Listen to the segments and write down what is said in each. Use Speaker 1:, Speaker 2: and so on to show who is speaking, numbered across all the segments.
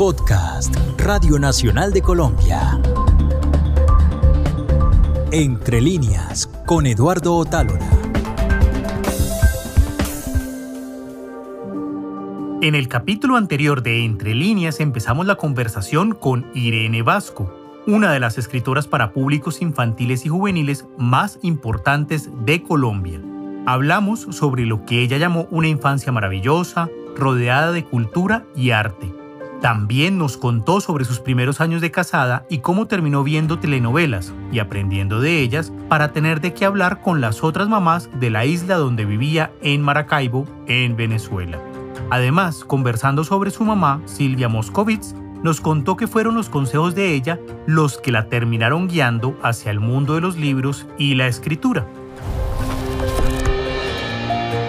Speaker 1: Podcast Radio Nacional de Colombia. Entre líneas con Eduardo Otálora.
Speaker 2: En el capítulo anterior de Entre líneas empezamos la conversación con Irene Vasco, una de las escritoras para públicos infantiles y juveniles más importantes de Colombia. Hablamos sobre lo que ella llamó una infancia maravillosa, rodeada de cultura y arte. También nos contó sobre sus primeros años de casada y cómo terminó viendo telenovelas y aprendiendo de ellas para tener de qué hablar con las otras mamás de la isla donde vivía en Maracaibo, en Venezuela. Además, conversando sobre su mamá, Silvia Moscovitz, nos contó que fueron los consejos de ella los que la terminaron guiando hacia el mundo de los libros y la escritura.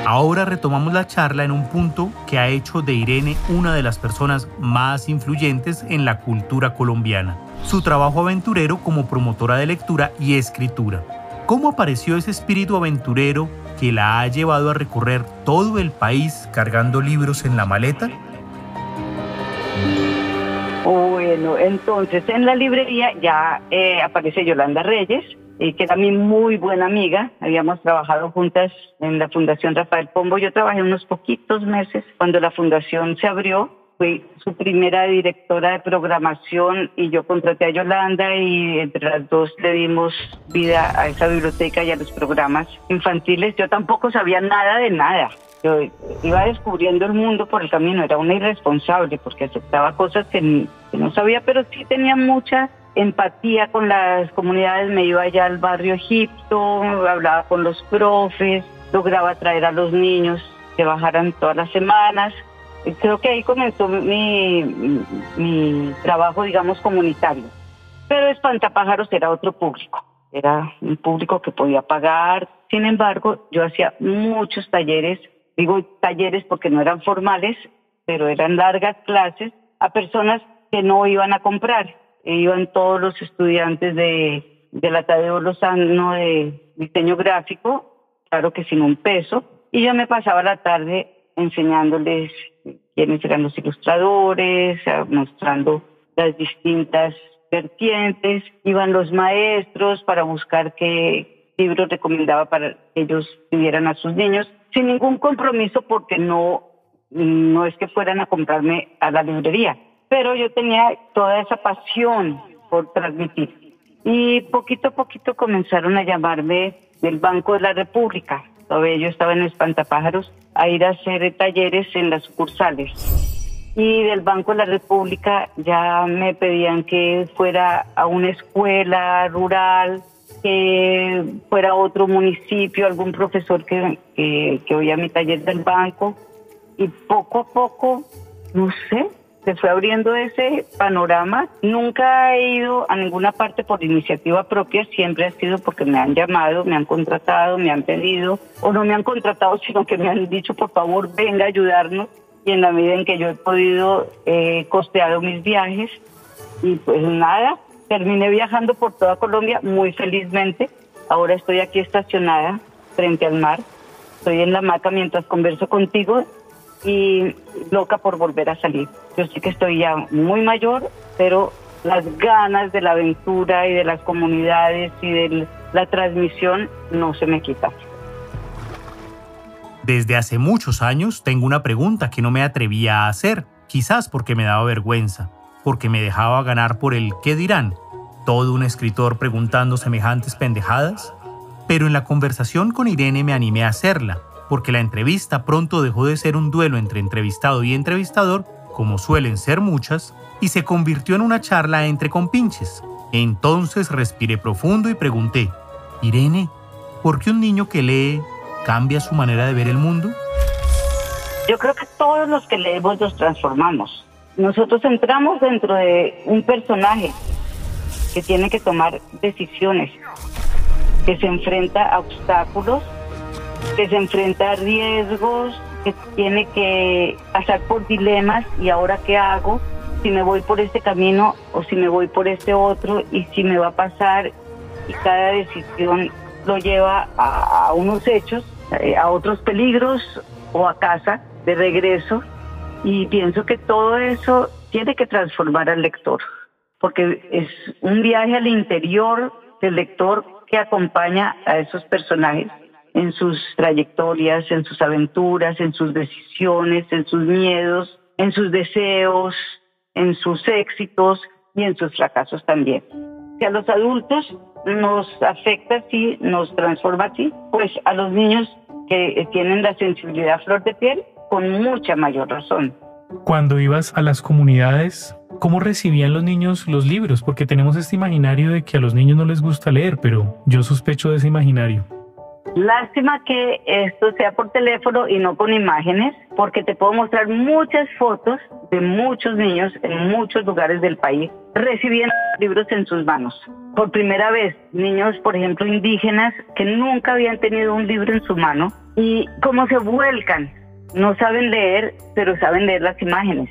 Speaker 2: Ahora retomamos la charla en un punto que ha hecho de Irene una de las personas más influyentes en la cultura colombiana, su trabajo aventurero como promotora de lectura y escritura. ¿Cómo apareció ese espíritu aventurero que la ha llevado a recorrer todo el país cargando libros en la maleta?
Speaker 3: Bueno, entonces en la librería ya eh, aparece Yolanda Reyes, que era mi muy buena amiga. Habíamos trabajado juntas en la Fundación Rafael Pombo. Yo trabajé unos poquitos meses cuando la fundación se abrió. Fui su primera directora de programación y yo contraté a Yolanda y entre las dos le dimos vida a esa biblioteca y a los programas infantiles. Yo tampoco sabía nada de nada. Yo iba descubriendo el mundo por el camino, era una irresponsable porque aceptaba cosas que, que no sabía, pero sí tenía mucha empatía con las comunidades, me iba allá al barrio Egipto, hablaba con los profes, lograba traer a los niños que bajaran todas las semanas. Creo que ahí comenzó mi, mi trabajo, digamos, comunitario. Pero Espantapájaros era otro público, era un público que podía pagar. Sin embargo, yo hacía muchos talleres, digo talleres porque no eran formales, pero eran largas clases a personas que no iban a comprar iban todos los estudiantes de, de la Tadeo Lozano de diseño gráfico, claro que sin un peso, y yo me pasaba la tarde enseñándoles quiénes eran los ilustradores, mostrando las distintas vertientes, iban los maestros para buscar qué libros recomendaba para que ellos tuvieran a sus niños, sin ningún compromiso porque no, no es que fueran a comprarme a la librería, pero yo tenía toda esa pasión por transmitir. Y poquito a poquito comenzaron a llamarme del Banco de la República. Todavía yo estaba en Espantapájaros a ir a hacer talleres en las sucursales. Y del Banco de la República ya me pedían que fuera a una escuela rural, que fuera a otro municipio, algún profesor que, que, que oía mi taller del banco. Y poco a poco, no sé, se fue abriendo ese panorama. Nunca he ido a ninguna parte por iniciativa propia, siempre ha sido porque me han llamado, me han contratado, me han pedido, o no me han contratado, sino que me han dicho, por favor, venga a ayudarnos. Y en la medida en que yo he podido, he costeado mis viajes. Y pues nada, terminé viajando por toda Colombia muy felizmente. Ahora estoy aquí estacionada frente al mar. Estoy en la hamaca mientras converso contigo y loca por volver a salir. Yo sé que estoy ya muy mayor, pero las ganas de la aventura y de las comunidades y de la transmisión no se me quitan.
Speaker 2: Desde hace muchos años tengo una pregunta que no me atrevía a hacer, quizás porque me daba vergüenza, porque me dejaba ganar por el ¿qué dirán? Todo un escritor preguntando semejantes pendejadas. Pero en la conversación con Irene me animé a hacerla porque la entrevista pronto dejó de ser un duelo entre entrevistado y entrevistador, como suelen ser muchas, y se convirtió en una charla entre compinches. Entonces respiré profundo y pregunté, Irene, ¿por qué un niño que lee cambia su manera de ver el mundo?
Speaker 3: Yo creo que todos los que leemos nos transformamos. Nosotros entramos dentro de un personaje que tiene que tomar decisiones, que se enfrenta a obstáculos que se enfrenta a riesgos, que tiene que pasar por dilemas y ahora qué hago, si me voy por este camino o si me voy por este otro y si me va a pasar y cada decisión lo lleva a, unos hechos, eh, a otros peligros o a casa de regreso. Y pienso que todo eso tiene que transformar al lector, porque es un viaje al interior del lector que acompaña a esos personajes en sus trayectorias, en sus aventuras, en sus decisiones, en sus miedos, en sus deseos, en sus éxitos y en sus fracasos también. Si a los adultos nos afecta así, nos transforma así, pues a los niños que tienen la sensibilidad flor de piel, con mucha mayor razón.
Speaker 4: Cuando ibas a las comunidades, ¿cómo recibían los niños los libros? Porque tenemos este imaginario de que a los niños no les gusta leer, pero yo sospecho de ese imaginario.
Speaker 3: Lástima que esto sea por teléfono y no con imágenes, porque te puedo mostrar muchas fotos de muchos niños en muchos lugares del país recibiendo libros en sus manos. Por primera vez, niños, por ejemplo, indígenas que nunca habían tenido un libro en su mano y cómo se vuelcan. No saben leer, pero saben leer las imágenes.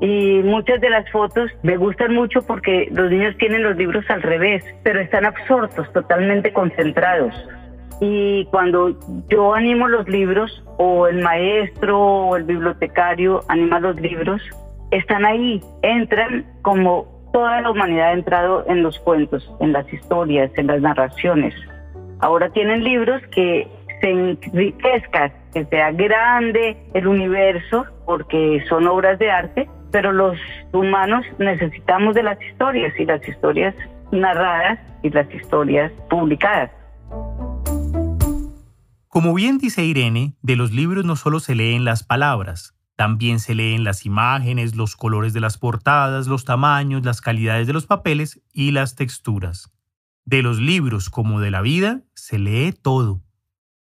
Speaker 3: Y muchas de las fotos me gustan mucho porque los niños tienen los libros al revés, pero están absortos, totalmente concentrados. Y cuando yo animo los libros, o el maestro o el bibliotecario anima los libros, están ahí, entran como toda la humanidad ha entrado en los cuentos, en las historias, en las narraciones. Ahora tienen libros que se enriquezcan, que sea grande el universo, porque son obras de arte, pero los humanos necesitamos de las historias y las historias narradas y las historias publicadas.
Speaker 2: Como bien dice Irene, de los libros no solo se leen las palabras, también se leen las imágenes, los colores de las portadas, los tamaños, las calidades de los papeles y las texturas. De los libros como de la vida, se lee todo.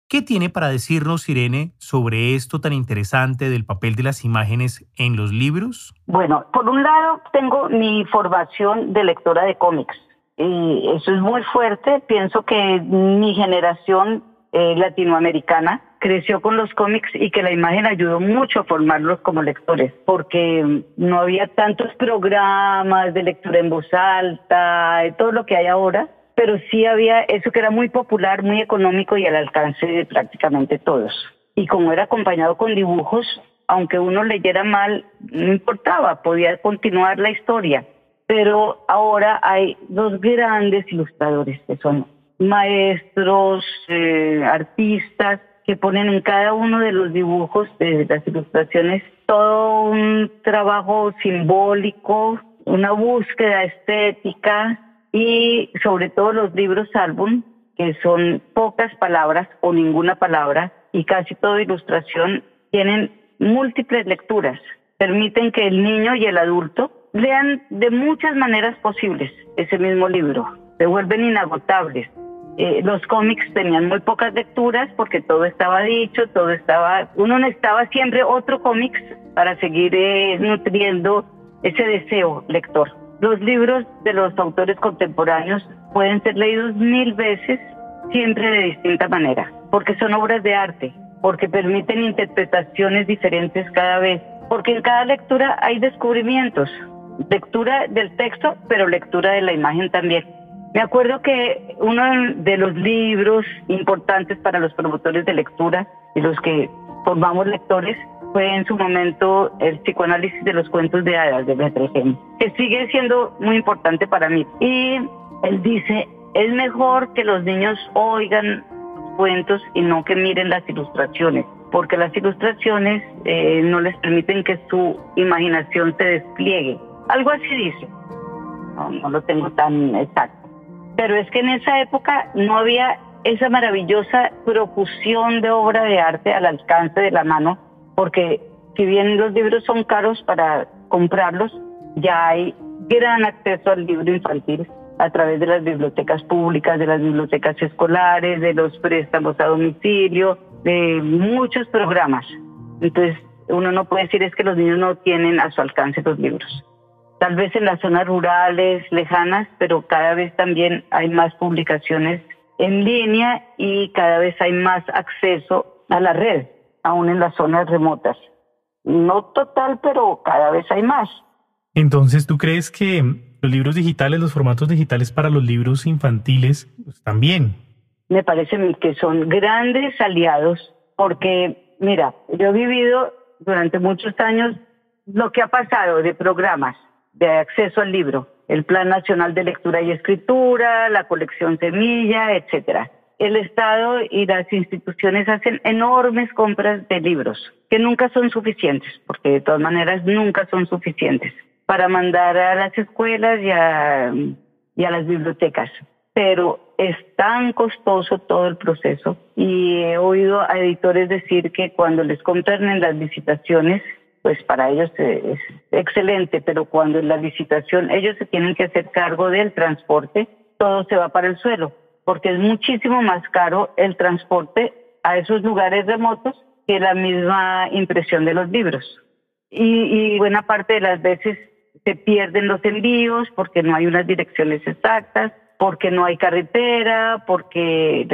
Speaker 2: ¿Qué tiene para decirnos Irene sobre esto tan interesante del papel de las imágenes en los libros?
Speaker 3: Bueno, por un lado tengo mi formación de lectora de cómics. Y eso es muy fuerte. Pienso que mi generación eh, latinoamericana creció con los cómics y que la imagen ayudó mucho a formarlos como lectores, porque no había tantos programas de lectura en voz alta, de todo lo que hay ahora, pero sí había eso que era muy popular, muy económico y al alcance de prácticamente todos. Y como era acompañado con dibujos, aunque uno leyera mal, no importaba, podía continuar la historia. Pero ahora hay dos grandes ilustradores que son maestros, eh, artistas, que ponen en cada uno de los dibujos, de las ilustraciones, todo un trabajo simbólico, una búsqueda estética y sobre todo los libros álbum, que son pocas palabras o ninguna palabra y casi toda ilustración, tienen múltiples lecturas. Permiten que el niño y el adulto lean de muchas maneras posibles ese mismo libro. Se vuelven inagotables. Eh, los cómics tenían muy pocas lecturas porque todo estaba dicho, todo estaba, uno necesitaba siempre otro cómics para seguir eh, nutriendo ese deseo lector. Los libros de los autores contemporáneos pueden ser leídos mil veces, siempre de distinta manera, porque son obras de arte, porque permiten interpretaciones diferentes cada vez, porque en cada lectura hay descubrimientos, lectura del texto, pero lectura de la imagen también. Me acuerdo que uno de los libros importantes para los promotores de lectura y los que formamos lectores fue en su momento el psicoanálisis de los cuentos de hadas de Beethoven, que sigue siendo muy importante para mí. Y él dice, es mejor que los niños oigan cuentos y no que miren las ilustraciones, porque las ilustraciones eh, no les permiten que su imaginación se despliegue. Algo así dice. No, no lo tengo tan exacto pero es que en esa época no había esa maravillosa profusión de obra de arte al alcance de la mano, porque si bien los libros son caros para comprarlos, ya hay gran acceso al libro infantil a través de las bibliotecas públicas, de las bibliotecas escolares, de los préstamos a domicilio, de muchos programas. Entonces, uno no puede decir es que los niños no tienen a su alcance los libros tal vez en las zonas rurales, lejanas, pero cada vez también hay más publicaciones en línea y cada vez hay más acceso a la red, aún en las zonas remotas. No total, pero cada vez hay más.
Speaker 4: Entonces, ¿tú crees que los libros digitales, los formatos digitales para los libros infantiles también?
Speaker 3: Me parece que son grandes aliados porque, mira, yo he vivido durante muchos años lo que ha pasado de programas de acceso al libro, el Plan Nacional de Lectura y Escritura, la colección Semilla, etcétera. El Estado y las instituciones hacen enormes compras de libros, que nunca son suficientes, porque de todas maneras nunca son suficientes para mandar a las escuelas y a, las bibliotecas. Pero es tan costoso todo el proceso y he oído a editores decir que cuando les compran las licitaciones pues para ellos es excelente, pero cuando en la licitación ellos se tienen que hacer cargo del transporte, todo se va para el suelo, porque es muchísimo más caro el transporte a esos lugares remotos que la misma impresión de los libros. Y, y buena parte de las veces se pierden los envíos porque no hay unas direcciones exactas, porque no hay carretera, porque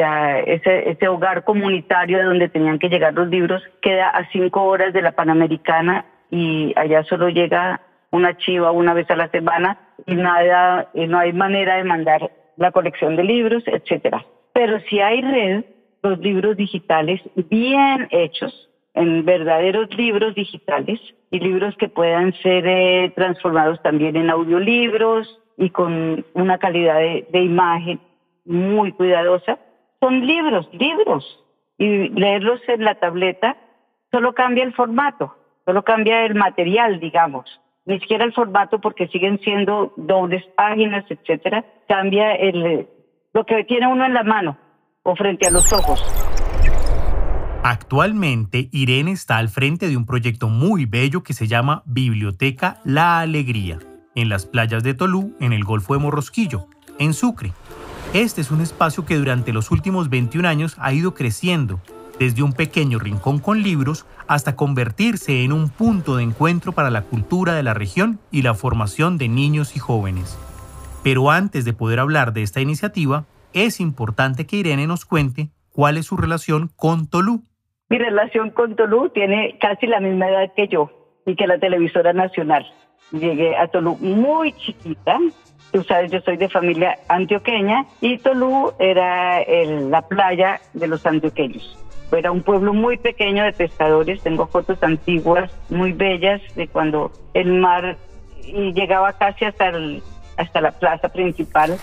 Speaker 3: ese, ese hogar comunitario de donde tenían que llegar los libros queda a cinco horas de la Panamericana y allá solo llega una chiva una vez a la semana y nada, y no hay manera de mandar la colección de libros, etcétera. Pero si hay red, los libros digitales bien hechos, en verdaderos libros digitales y libros que puedan ser eh, transformados también en audiolibros, y con una calidad de, imagen muy cuidadosa, son libros, libros. Y leerlos en la tableta solo cambia el formato, solo cambia el material, digamos. Ni siquiera el formato porque siguen siendo dobles páginas, etcétera. Cambia el, lo que tiene uno en la mano o frente a los ojos.
Speaker 2: Actualmente, Irene está al frente de un proyecto muy bello que se llama Biblioteca La Alegría en las playas de Tolú, en el Golfo de Morrosquillo, en Sucre. Este es un espacio que durante los últimos 21 años ha ido creciendo, desde un pequeño rincón con libros hasta convertirse en un punto de encuentro para la cultura de la región y la formación de niños y jóvenes. Pero antes de poder hablar de esta iniciativa, es importante que Irene nos cuente cuál es su relación con Tolú.
Speaker 3: Mi relación con Tolú tiene casi la misma edad que yo y que la televisora nacional. Llegué a Tolú muy chiquita. Tú sabes, yo soy de familia antioqueña y Tolú era la playa de los antioqueños. Era un pueblo muy pequeño de pescadores. Tengo fotos antiguas muy bellas de cuando el mar y llegaba casi hasta, hasta la plaza principal.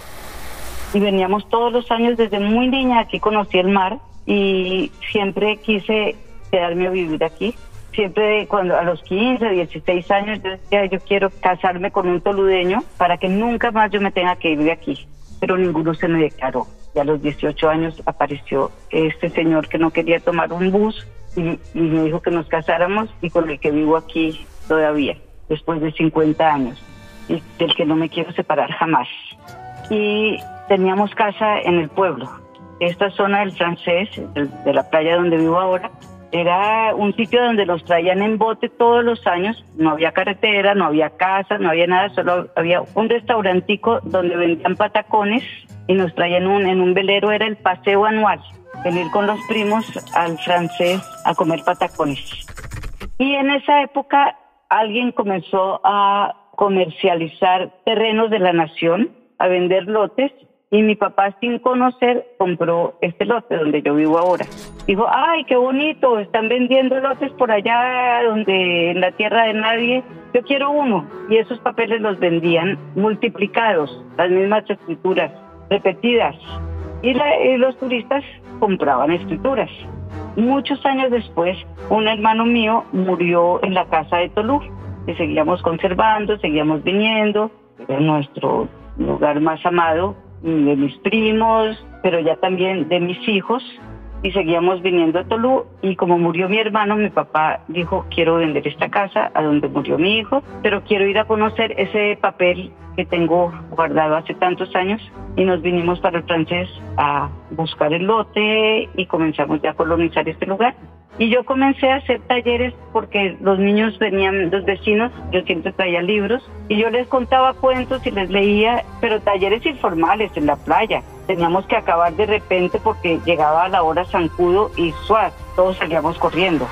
Speaker 3: Y veníamos todos los años desde muy niña. Aquí conocí el mar y siempre quise quedarme a vivir aquí siempre cuando a los 15, 16 años yo decía, yo quiero casarme con un toludeño para que nunca más yo me tenga que ir de aquí. Pero ninguno se me declaró. Y a los 18 años apareció este señor que no quería tomar un bus y, me dijo que nos casáramos y con el que vivo aquí todavía, después de 50 años, y del que no me quiero separar jamás. Y teníamos casa en el pueblo. Esta zona del francés, de la playa donde vivo ahora, era un sitio donde nos traían en bote todos los años, no había carretera, no había casas, no había nada, solo había un restaurantico donde vendían patacones y nos traían un, en un velero, era el paseo anual, venir con los primos al francés a comer patacones. Y en esa época alguien comenzó a comercializar terrenos de la nación, a vender lotes y mi papá, sin conocer, compró este lote donde yo vivo ahora. Dijo, ay, qué bonito, están vendiendo lotes por allá donde en la tierra de nadie. Yo quiero uno. Y esos papeles los vendían multiplicados, las mismas escrituras, repetidas. Y, los turistas compraban escrituras. Muchos años después, un hermano mío murió en la casa de Tolú. Y seguíamos conservando, seguíamos viniendo. Era nuestro lugar más amado de mis primos, pero ya también de mis hijos. Y seguíamos viniendo a Tolú y como murió mi hermano, mi papá dijo, quiero vender esta casa a donde murió mi hijo, pero quiero ir a conocer ese papel que tengo guardado hace tantos años y nos vinimos para el francés a buscar el lote y comenzamos ya a colonizar este lugar. Y yo comencé a hacer talleres porque los niños venían, los vecinos, yo siempre traía libros y yo les contaba cuentos y les leía, pero talleres informales en la playa. Teníamos que acabar de repente porque llegaba la hora zancudo y suaz, todos salíamos corriendo.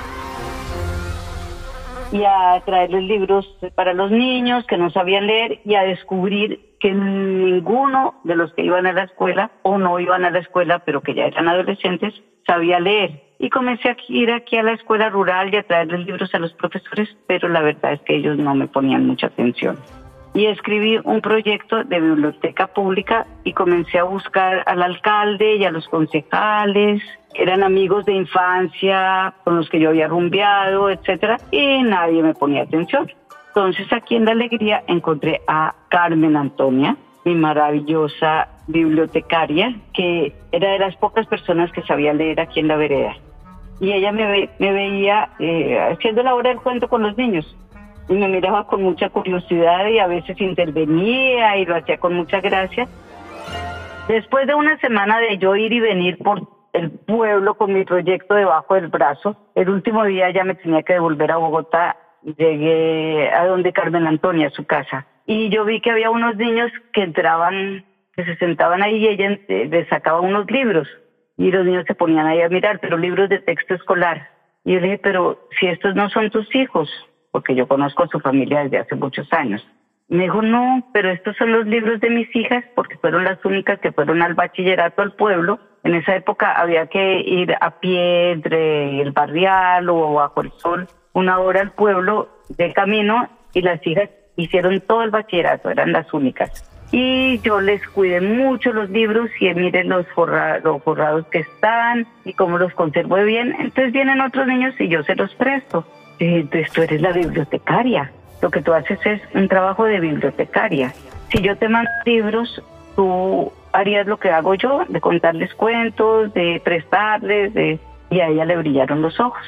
Speaker 3: Y a traerles libros para los niños que no sabían leer y a descubrir que ninguno de los que iban a la escuela o no iban a la escuela, pero que ya eran adolescentes, sabía leer y comencé a ir aquí a la escuela rural y a traerles libros a los profesores, pero la verdad es que ellos no me ponían mucha atención. Y escribí un proyecto de biblioteca pública y comencé a buscar al alcalde y a los concejales, eran amigos de infancia con los que yo había rumbeado, etcétera, y nadie me ponía atención. Entonces aquí en La Alegría encontré a Carmen Antonia, mi maravillosa bibliotecaria, que era de las pocas personas que sabía leer aquí en la vereda y ella me, me veía eh, haciendo la hora del cuento con los niños y me miraba con mucha curiosidad y a veces intervenía y lo hacía con mucha gracia. Después de una semana de yo ir y venir por el pueblo con mi proyecto debajo del brazo, el último día ya me tenía que devolver a Bogotá. Llegué a donde Carmen Antonia, a su casa, y yo vi que había unos niños que entraban, que se sentaban ahí y ella eh, les sacaba unos libros y los niños se ponían ahí a mirar, pero libros de texto escolar. Y yo le dije, pero si estos no son tus hijos, porque yo conozco a su familia desde hace muchos años. Me dijo, no, pero estos son los libros de mis hijas, porque fueron las únicas que fueron al bachillerato al pueblo. En esa época había que ir a pie entre el barrial o bajo el sol, una hora al pueblo de camino, y las hijas hicieron todo el bachillerato, eran las únicas y yo les cuidé mucho los libros y miren los, los forrados que están y cómo los conservo bien. Entonces vienen otros niños y yo se los presto. Entonces tú eres la bibliotecaria. Lo que tú haces es un trabajo de bibliotecaria. Si yo te mando libros, tú harías lo que hago yo, de contarles cuentos, de prestarles, de... y a ella le brillaron los ojos.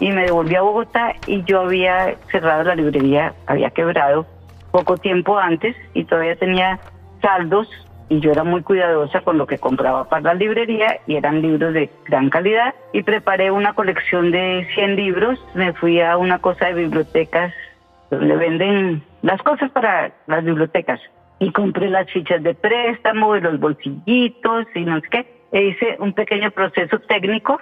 Speaker 3: Y me devolví a Bogotá y yo había cerrado la librería, había quebrado poco tiempo antes y todavía tenía saldos y yo era muy cuidadosa con lo que compraba para la librería y eran libros de gran calidad. Y preparé una colección de 100 libros, me fui a una cosa de bibliotecas donde venden las cosas para las bibliotecas. Y compré las fichas de préstamo y los bolsillitos y no sé qué. E hice un pequeño proceso técnico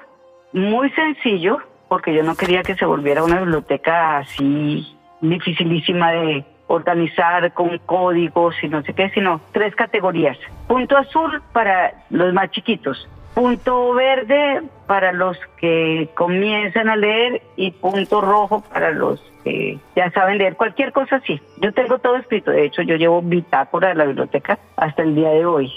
Speaker 3: muy sencillo porque yo no quería que se volviera una biblioteca así dificilísima de organizar con códigos y no sé qué, sino tres categorías. Punto azul para los más chiquitos, punto verde para los que comienzan a leer y punto rojo para los que ya saben leer cualquier cosa así. Yo tengo todo escrito, de hecho yo llevo bitácora de la biblioteca hasta el día de hoy.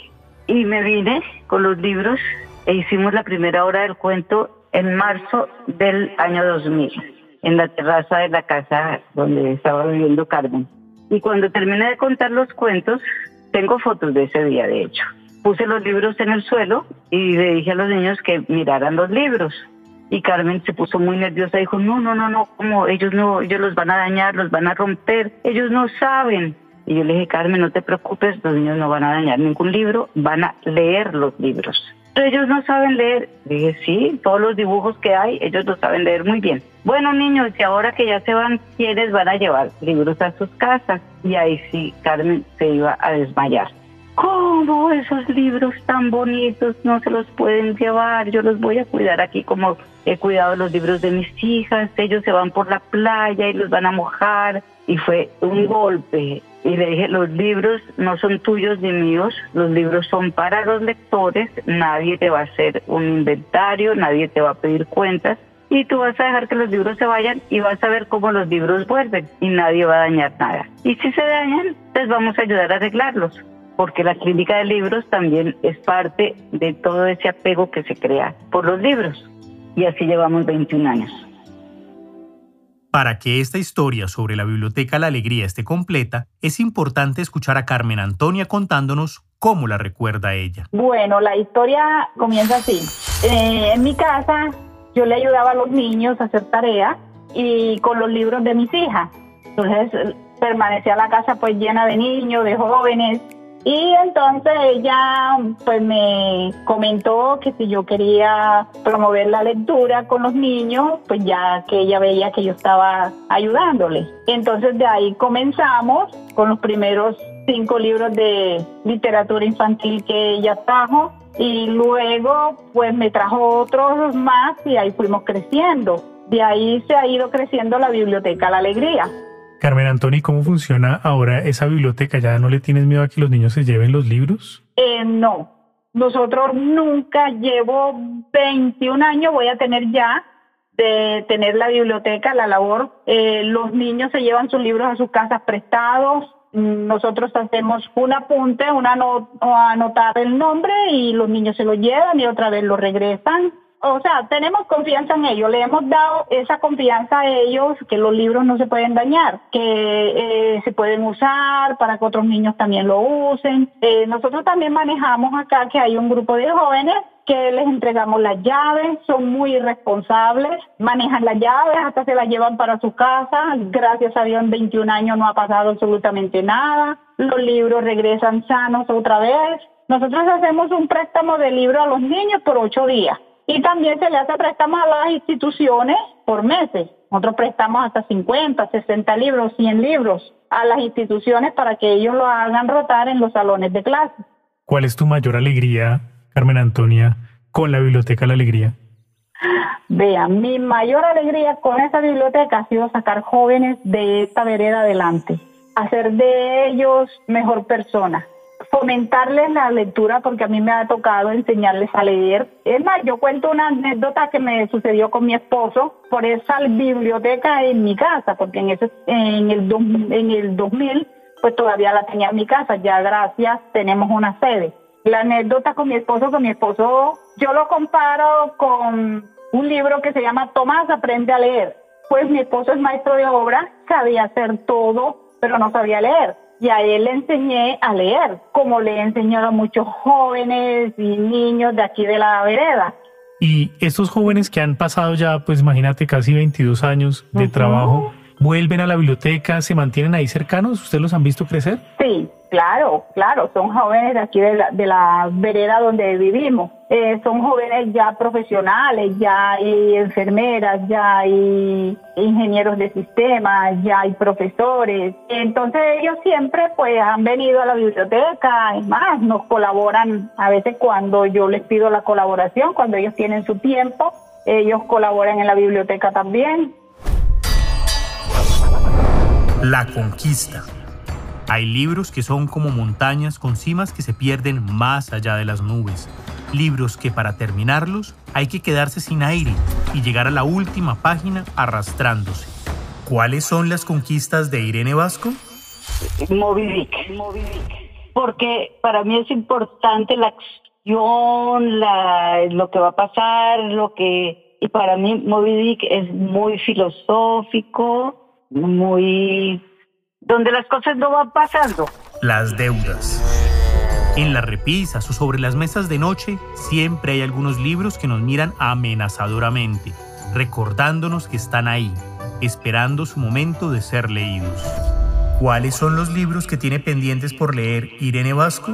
Speaker 3: Y me vine con los libros e hicimos la primera hora del cuento en marzo del año 2000 en la terraza de la casa donde estaba viviendo Carmen. Y cuando terminé de contar los cuentos, tengo fotos de ese día, de hecho. Puse los libros en el suelo y le dije a los niños que miraran los libros. Y Carmen se puso muy nerviosa, dijo, no, no, no, no, como ellos no, ellos los van a dañar, los van a romper, ellos no saben. Y yo le dije, Carmen, no te preocupes, los niños no van a dañar ningún libro, van a leer los libros. Pero ellos no saben leer. Dije, sí, todos los dibujos que hay, ellos lo saben leer muy bien. Bueno, niños, y ahora que ya se van, ¿quiénes van a llevar libros a sus casas? Y ahí sí, Carmen se iba a desmayar. ¿Cómo esos libros tan bonitos no se los pueden llevar? Yo los voy a cuidar aquí como he cuidado los libros de mis hijas. Ellos se van por la playa y los van a mojar. Y fue un golpe. Y le dije, los libros no son tuyos ni míos, los libros son para los lectores, nadie te va a hacer un inventario, nadie te va a pedir cuentas, y tú vas a dejar que los libros se vayan y vas a ver cómo los libros vuelven y nadie va a dañar nada. Y si se dañan, les vamos a ayudar a arreglarlos, porque la clínica de libros también es parte de todo ese apego que se crea por los libros. Y así llevamos 21 años.
Speaker 2: Para que esta historia sobre la Biblioteca La Alegría esté completa, es importante escuchar a Carmen Antonia contándonos cómo la recuerda ella.
Speaker 5: Bueno, la historia comienza así. Eh, en mi casa yo le ayudaba a los niños a hacer tareas y con los libros de mis hijas. Entonces permanecía la casa pues llena de niños, de jóvenes. Y entonces ella pues me comentó que si yo quería promover la lectura con los niños, pues ya que ella veía que yo estaba ayudándole. Entonces de ahí comenzamos con los primeros cinco libros de literatura infantil que ella trajo y luego pues me trajo otros más y ahí fuimos creciendo. De ahí se ha ido creciendo la biblioteca La Alegría.
Speaker 4: Carmen Antoni, ¿cómo funciona ahora esa biblioteca? ¿Ya no le tienes miedo a que los niños se lleven los libros?
Speaker 5: Eh, no, Nosotros nunca llevo 21 años, voy a tener ya de tener la biblioteca, la labor. Eh, los niños se llevan sus libros a sus casas prestados. Nosotros hacemos un apunte, una anotar el nombre y los niños se lo llevan y otra vez lo regresan o sea, tenemos confianza en ellos, le hemos dado esa confianza a ellos que los libros no se pueden dañar, que eh, se pueden usar para que otros niños también lo usen. Eh, nosotros también manejamos acá que hay un grupo de jóvenes que les entregamos las llaves, son muy responsables, manejan las llaves, hasta se las llevan para su casa, gracias a Dios en 21 años no ha pasado absolutamente nada, los libros regresan sanos otra vez. Nosotros hacemos un préstamo de libro a los niños por ocho días y también se le hace préstamos a las instituciones por meses. Nosotros prestamos hasta 50, 60 libros, 100 libros a las instituciones para que ellos lo hagan rotar en los salones de clase.
Speaker 4: ¿Cuál es tu mayor alegría, Carmen Antonia, con la Biblioteca La Alegría?
Speaker 5: Vean, mi mayor alegría con esa biblioteca ha sido sacar jóvenes de esta vereda adelante, hacer de ellos mejor personas fomentarles la lectura porque a mí me ha tocado enseñarles a leer. Es más, yo cuento una anécdota que me sucedió con mi esposo por esa biblioteca en mi casa, porque en ese en el en el 2000 pues todavía la tenía en mi casa, ya gracias tenemos una sede. La anécdota con mi esposo, con mi esposo, yo lo comparo con un libro que se llama Tomás aprende a leer. Pues mi esposo es maestro de obra, sabía hacer todo, pero no sabía leer y a él le enseñé a leer, como le he enseñado a muchos jóvenes y niños de aquí de la vereda.
Speaker 4: Y estos jóvenes que han pasado ya, pues imagínate, casi 22 años de trabajo, vuelven a la biblioteca, se mantienen ahí cercanos, ¿ustedes los han visto crecer?
Speaker 5: Sí, Claro, claro, son jóvenes de aquí de la, de la vereda donde vivimos. Eh, son jóvenes ya profesionales, ya hay enfermeras, ya hay ingenieros de sistemas, ya hay profesores. Entonces ellos siempre pues han venido a la biblioteca, es más, nos colaboran a veces cuando yo les pido la colaboración, cuando ellos tienen su tiempo, ellos colaboran en la biblioteca también.
Speaker 2: La conquista. Hay libros que son como montañas con cimas que se pierden más allá de las nubes. Libros que para terminarlos hay que quedarse sin aire y llegar a la última página arrastrándose. ¿Cuáles son las conquistas de Irene Vasco?
Speaker 3: Moby Dick. Porque para mí es importante la acción, la, lo que va a pasar, lo que... Y para mí Moby Dick es muy filosófico, muy donde las cosas no van pasando.
Speaker 2: Las deudas. En las repisas o sobre las mesas de noche siempre hay algunos libros que nos miran amenazadoramente, recordándonos que están ahí, esperando su momento de ser leídos. ¿Cuáles son los libros que tiene pendientes por leer Irene Vasco?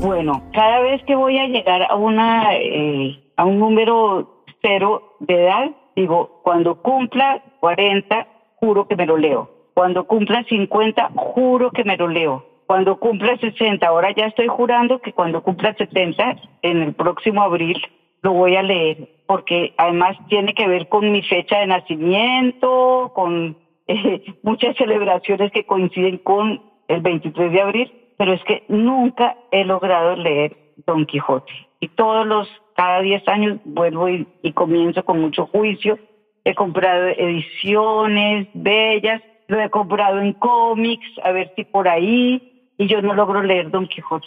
Speaker 3: Bueno, cada vez que voy a llegar a una eh, a un número cero de edad, digo, cuando cumpla 40, juro que me lo leo cuando cumpla 50, juro que me lo leo. Cuando cumpla 60, ahora ya estoy jurando que cuando cumpla 70, en el próximo abril, lo voy a leer, porque además tiene que ver con mi fecha de nacimiento, con eh, muchas celebraciones que coinciden con el 23 de abril, pero es que nunca he logrado leer Don Quijote. Y todos los, cada 10 años vuelvo y comienzo con mucho juicio. He comprado ediciones bellas, lo he comprado en cómics, a ver si por ahí, y yo no logro leer Don Quijote.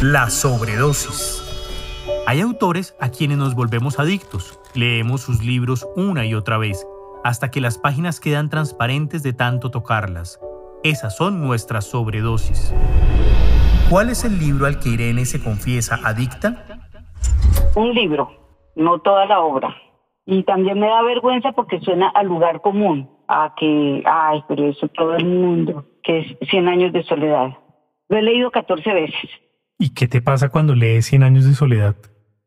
Speaker 2: La sobredosis. Hay autores a quienes nos volvemos adictos. Leemos sus libros una y otra vez, hasta que las páginas quedan transparentes de tanto tocarlas. Esas son nuestras sobredosis. ¿Cuál es el libro al que Irene se confiesa adicta?
Speaker 3: Un libro, no toda la obra. Y también me da vergüenza porque suena al lugar común a que, ay, pero eso todo el mundo, que es 100 años de soledad. Lo he leído 14 veces.
Speaker 4: ¿Y qué te pasa cuando lees 100 años de soledad?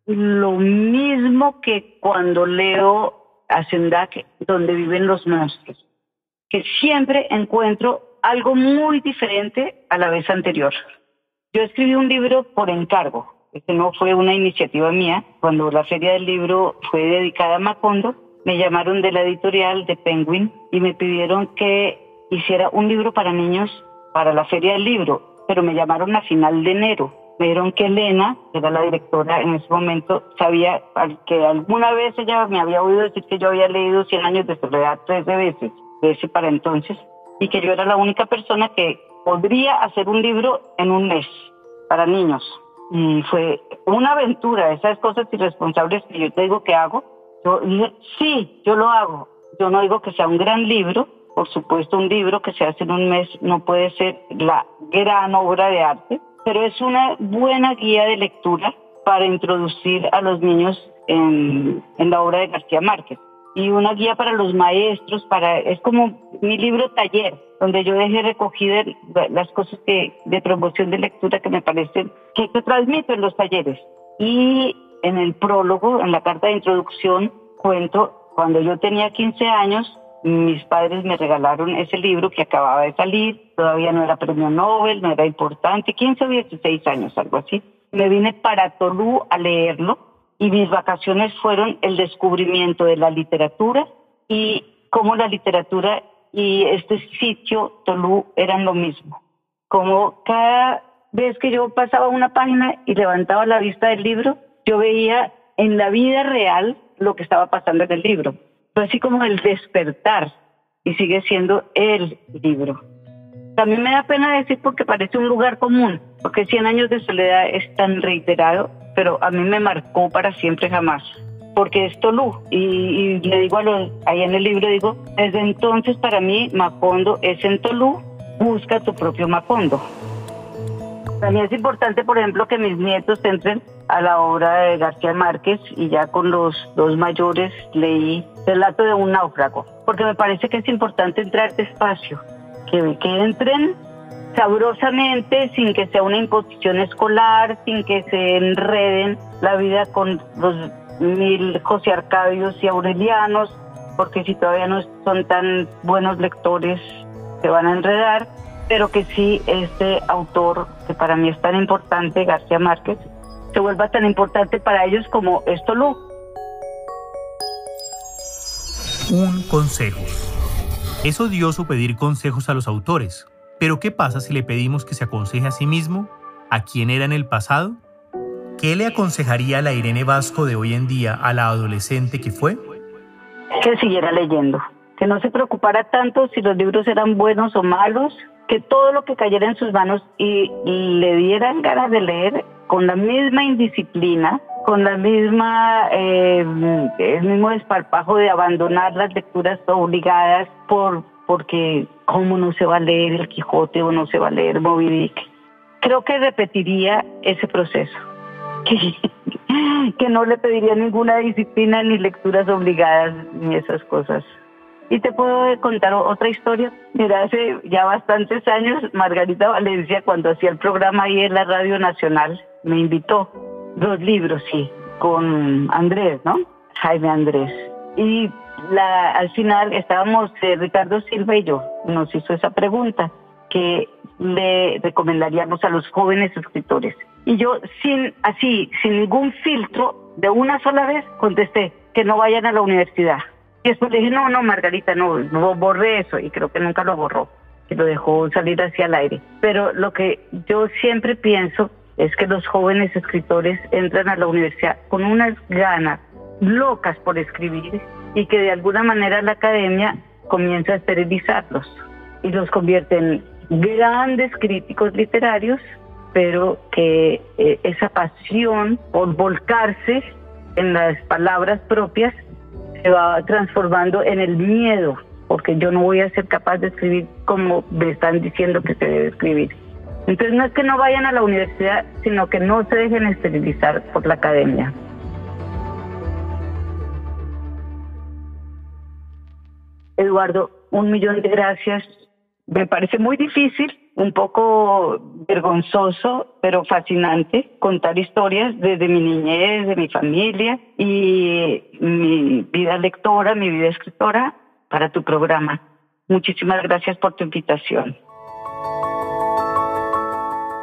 Speaker 3: Lo mismo que cuando leo Hacendac, donde viven los monstruos, que siempre encuentro algo muy diferente a la vez anterior. Yo escribí un libro por encargo, este no fue una iniciativa mía. Cuando la feria del libro fue dedicada a Macondo, me llamaron de la editorial de Penguin y me pidieron que hiciera un libro para niños para la feria del libro, pero me llamaron a final de enero me dieron que Elena, que era la directora en ese momento, sabía que alguna vez ella me había oído decir que yo había leído Cien años de soledad 13 veces, de ese para entonces, y que yo era la única persona que podría hacer un libro en un mes para niños. Y fue una aventura, esas cosas irresponsables que yo te digo que hago. Yo dije, sí, yo lo hago. Yo no digo que sea un gran libro, por supuesto un libro que se hace en un mes no puede ser la gran obra de arte, pero es una buena guía de lectura para introducir a los niños en, la obra de García Márquez y una guía para los maestros, para es como mi libro taller, donde yo dejé recogidas las cosas de promoción de lectura que me parecen que, que transmito en los talleres. Y en el prólogo, en la carta de introducción, cuento, cuando yo tenía 15 años, mis padres me regalaron ese libro que acababa de salir, todavía no era premio Nobel, no era importante, 15 o 16 años, algo así. Me vine para Tolú a leerlo y mis vacaciones fueron el descubrimiento de la literatura y cómo la literatura y este sitio, Tolú, eran lo mismo. Como cada vez que yo pasaba una página y levantaba la vista del libro, yo veía en la vida real lo que estaba pasando en el libro. Fue así como el despertar y sigue siendo el libro. También me da pena decir porque parece un lugar común, porque 100 años de soledad es tan reiterado pero a mí me marcó para siempre jamás porque es Tolú. Y, le digo a los, ahí en el libro, digo, desde entonces para mí Macondo es en Tolú, busca tu propio Macondo. También es importante, por ejemplo, que mis nietos entren a la obra de García Márquez y ya con los dos mayores leí Relato de un náufrago, porque me parece que es importante entrar despacio, que, que entren sabrosamente, sin que sea una imposición escolar, sin que se enreden la vida con los mil José Arcadios y Aurelianos, porque si todavía no son tan buenos lectores, se van a enredar, pero que sí este autor, que para mí es tan importante, García Márquez, se vuelva tan importante para ellos como esto lo.
Speaker 2: Un consejo. Es odioso pedir consejos a los autores, pero ¿qué pasa si le pedimos que se aconseje a sí mismo? ¿A quién era en el pasado? ¿Qué le aconsejaría a la Irene Vasco de hoy en día a la adolescente que fue?
Speaker 3: Que siguiera leyendo, que no se preocupara tanto si los libros eran buenos o malos, que todo lo que cayera en sus manos y le dieran ganas de leer con la misma indisciplina, con la misma, eh, el mismo desparpajo de abandonar las lecturas obligadas por porque cómo no se va a leer el Quijote o no se va a leer Moby Dick. Creo que repetiría ese proceso, que, no le pediría ninguna disciplina ni lecturas obligadas ni esas cosas. Y te puedo contar otra historia. Mira, hace ya bastantes años, Margarita Valencia, cuando hacía el programa ahí en la Radio Nacional, me invitó. Dos libros, sí, con Andrés, ¿no? Jaime Andrés. Y la, al final estábamos eh, Ricardo Silva y yo, nos hizo esa pregunta que le recomendaríamos a los jóvenes escritores. Y yo sin así, sin ningún filtro, de una sola vez contesté que no vayan a la universidad. Y después le dije, no, no, Margarita, no, no borré eso y creo que nunca lo borró, que lo dejó salir hacia el aire. Pero lo que yo siempre pienso es que los jóvenes escritores entran a la universidad con unas ganas locas por escribir y que de alguna manera la academia comienza a esterilizarlos y los convierte en grandes críticos literarios, pero que eh, esa pasión por volcarse en las palabras propias se va transformando en el miedo, porque yo no voy a ser capaz de escribir como me están diciendo que se debe escribir. Entonces no es que no vayan a la universidad, sino que no se dejen esterilizar por la academia. Eduardo, un millón de gracias. Me parece muy difícil, un poco vergonzoso, pero fascinante contar historias desde mi niñez, de mi familia y mi vida lectora, mi vida escritora para tu programa. Muchísimas gracias por tu invitación.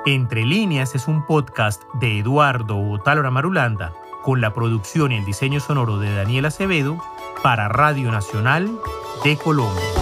Speaker 2: Entre líneas es un podcast de Eduardo Otálora Marulanda con la producción y el diseño sonoro de Daniel Acevedo para Radio Nacional de Colombia.